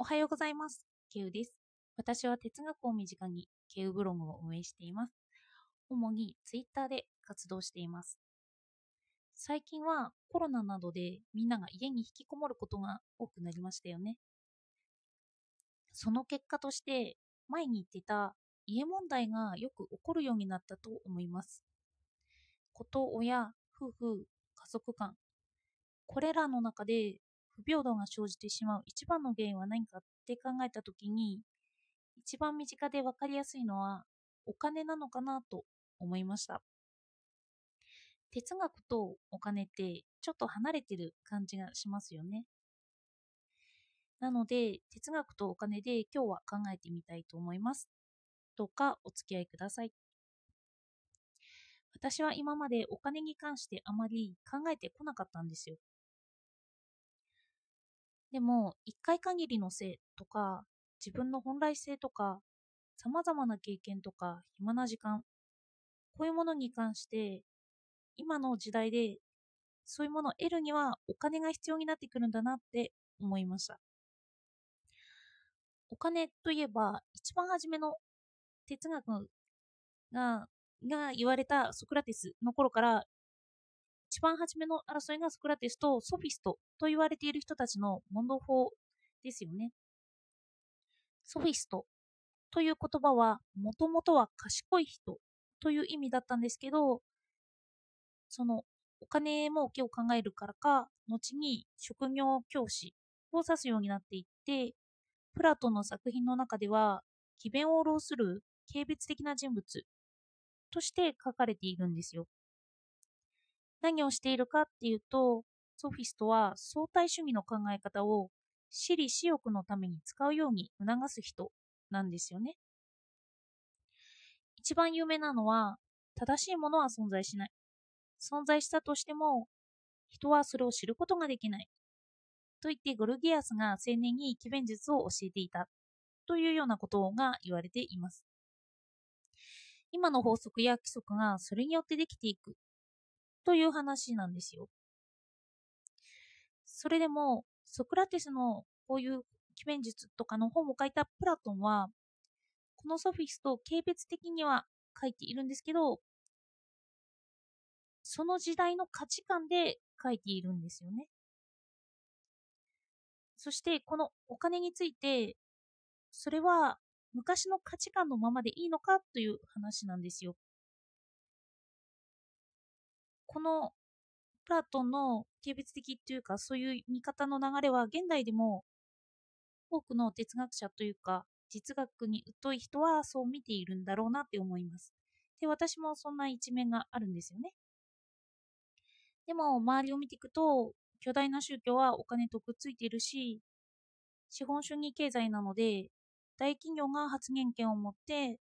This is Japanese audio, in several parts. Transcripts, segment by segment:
おはようございます。ケウです。私は哲学を身近にケウブログを運営しています。主にツイッターで活動しています。最近はコロナなどでみんなが家に引きこもることが多くなりましたよね。その結果として前に言ってた家問題がよく起こるようになったと思います。こと親、夫婦、家族間、これらの中で不平等が生じてしまう一番の原因は何かって考えたときに、一番身近で分かりやすいのはお金なのかなと思いました。哲学とお金ってちょっと離れてる感じがしますよね。なので、哲学とお金で今日は考えてみたいと思います。どうかお付き合いください。私は今までお金に関してあまり考えてこなかったんですよ。でも、一回限りの性とか、自分の本来性とか、様々な経験とか、暇な時間、こういうものに関して、今の時代で、そういうものを得るにはお金が必要になってくるんだなって思いました。お金といえば、一番初めの哲学が、が言われたソクラテスの頃から、一番初めの争いがソクラテスとソフィストと言われている人たちの問答法ですよね。ソフィストという言葉はもともとは賢い人という意味だったんですけど、そのお金儲けを考えるからか、後に職業教師を指すようになっていって、プラトンの作品の中では、詭弁を浪する軽蔑的な人物として書かれているんですよ。何をしているかっていうと、ソフィストは相対主義の考え方を私利私欲のために使うように促す人なんですよね。一番有名なのは、正しいものは存在しない。存在したとしても、人はそれを知ることができない。と言ってゴルギアスが青年に奇弁術を教えていた。というようなことが言われています。今の法則や規則がそれによってできていく。という話なんですよ。それでも、ソクラテスのこういう奇弁術とかの本を書いたプラトンは、このソフィスと軽蔑的には書いているんですけど、その時代の価値観で書いているんですよね。そして、このお金について、それは昔の価値観のままでいいのかという話なんですよ。このプラトンの軽蔑的というかそういう見方の流れは現代でも多くの哲学者というか実学に疎い人はそう見ているんだろうなって思います。で、私もそんな一面があるんですよね。でも周りを見ていくと巨大な宗教はお金とくっついているし資本主義経済なので大企業が発言権を持って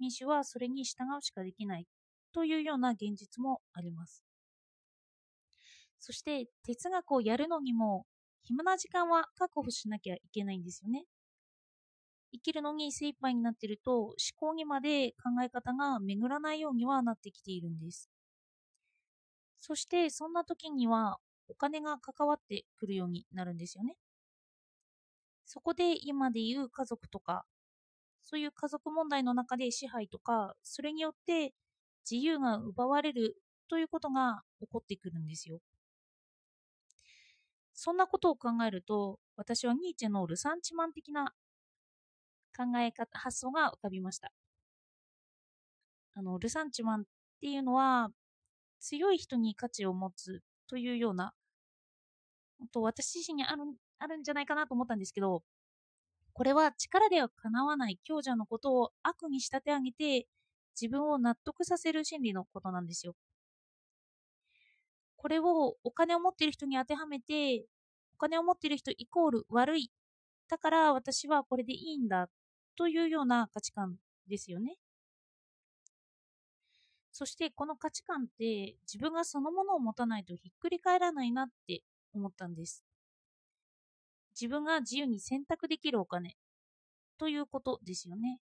民主はそれに従うしかできないというような現実もあります。そして哲学をやるのにも暇な時間は確保しなきゃいけないんですよね。生きるのに精一杯になっていると思考にまで考え方が巡らないようにはなってきているんです。そしてそんな時にはお金が関わってくるようになるんですよね。そこで今で言う家族とかそういう家族問題の中で支配とかそれによって自由が奪われるということが起こってくるんですよ。そんなことを考えると、私はニーチェのルサンチマン的な考え方、発想が浮かびました。あの、ルサンチマンっていうのは、強い人に価値を持つというような、と私自身にあるあるんじゃないかなと思ったんですけど、これは力では叶わない強者のことを悪に仕立て上げて、自分を納得させる心理のことなんですよ。これをお金を持っている人に当てはめて、お金を持っている人イコール悪い。だから私はこれでいいんだ。というような価値観ですよね。そしてこの価値観って自分がそのものを持たないとひっくり返らないなって思ったんです。自分が自由に選択できるお金ということですよね。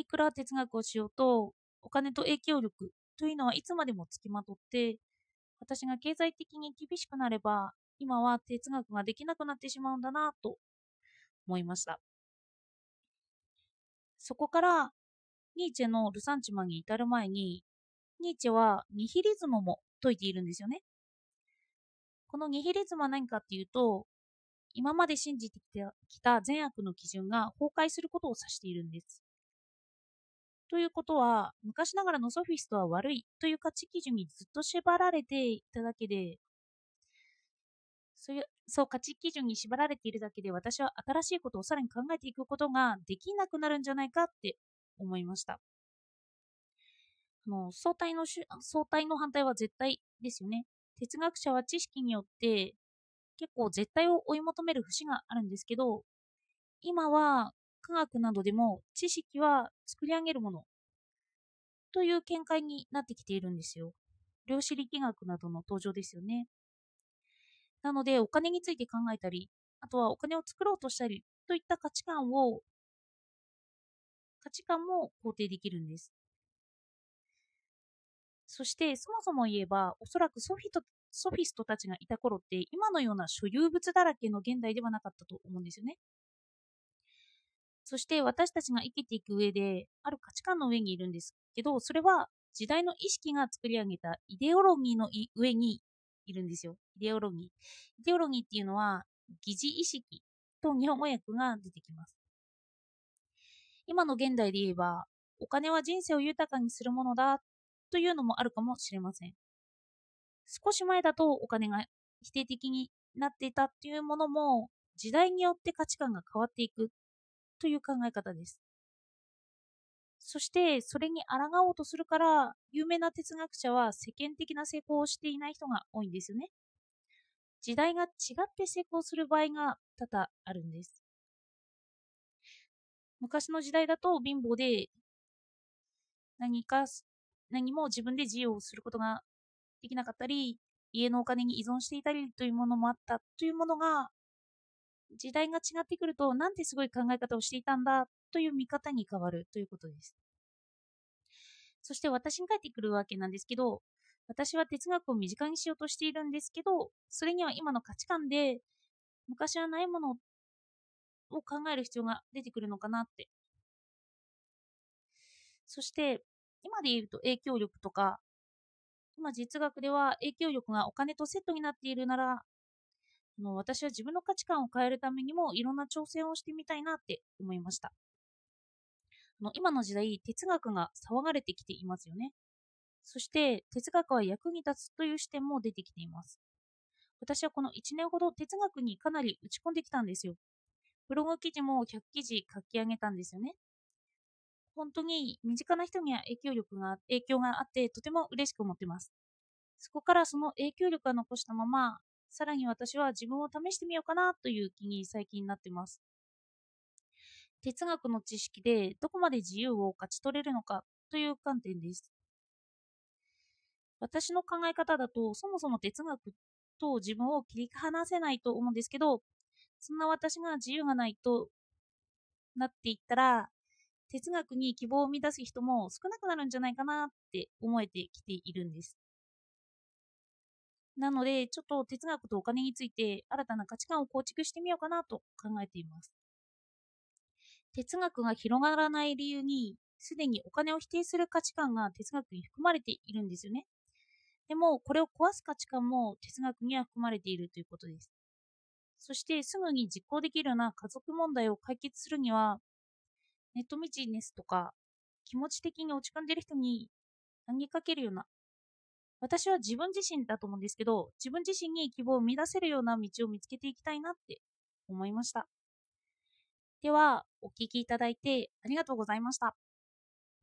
いくら哲学をしようと、お金と影響力というのはいつまでもつきまとって、私が経済的に厳しくなれば、今は哲学ができなくなってしまうんだなと思いました。そこからニーチェのルサンチマンに至る前に、ニーチェはニヒリズムも説いているんですよね。このニヒリズムは何かっていうと、今まで信じてきた善悪の基準が崩壊することを指しているんです。ということは、昔ながらのソフィストは悪いという価値基準にずっと縛られていただけで、そういう、そう価値基準に縛られているだけで、私は新しいことをさらに考えていくことができなくなるんじゃないかって思いました。の相対の相対の反対は絶対ですよね。哲学者は知識によって結構絶対を追い求める節があるんですけど、今は科学などでも知識は作り上げるものという見解になってきているんですよ。量子力学などの登場ですよね。なので、お金について考えたり、あとはお金を作ろうとしたりといった価値観を、価値観も肯定できるんです。そして、そもそも言えば、おそらくソフィトソフィストたちがいた頃って、今のような所有物だらけの現代ではなかったと思うんですよね。そして私たちが生きていく上で、ある価値観の上にいるんですけど、それは時代の意識が作り上げたイデオロギーの上にいるんですよ。イデオロギー。イデオロギーっていうのは、疑似意識と日本語訳が出てきます。今の現代で言えば、お金は人生を豊かにするものだというのもあるかもしれません。少し前だとお金が否定的になっていたっていうものも、時代によって価値観が変わっていくという考え方です。そして、それに抗おうとするから、有名な哲学者は世間的な成功をしていない人が多いんですよね。時代が違って成功する場合が多々あるんです。昔の時代だと貧乏で何か何も自分で自由をすることができなかったり、家のお金に依存していたりというものもあったというものが、時代が違ってくると、なんてすごい考え方をしていたんだという見方に変わるということです。そして私に返ってくるわけなんですけど、私は哲学を身近にしようとしているんですけど、それには今の価値観で、昔はないものを考える必要が出てくるのかなって。そして、今で言うと影響力とか、今実学では影響力がお金とセットになっているなら、もう私は自分の価値観を変えるためにもいろんな挑戦をしてみたいなって思いました。の今の時代、哲学が騒がれてきていますよね。そして哲学は役に立つという視点も出てきています。私はこの1年ほど哲学にかなり打ち込んできたんですよ。ブログ記事も100記事書き上げたんですよね。本当に身近な人には影響力が、影響があってとても嬉しく思ってます。そこからその影響力が残したまま、さらに私は自分を試してみようかなという気に最近なってます。哲学の知識でどこまで自由を勝ち取れるのかという観点です。私の考え方だと、そもそも哲学と自分を切り離せないと思うんですけど、そんな私が自由がないとなっていったら、哲学に希望を見出す人も少なくなるんじゃないかなって思えてきているんです。なので、ちょっと哲学とお金について新たな価値観を構築してみようかなと考えています。哲学が広がらない理由に、すでにお金を否定する価値観が哲学に含まれているんですよね。でも、これを壊す価値観も哲学には含まれているということです。そして、すぐに実行できるような家族問題を解決するには、ネットビジネスとか、気持ち的に落ち込んでいる人に投げかけるような、私は自分自身だと思うんですけど、自分自身に希望を生み出せるような道を見つけていきたいなって思いました。では、お聴きいただいてありがとうございました。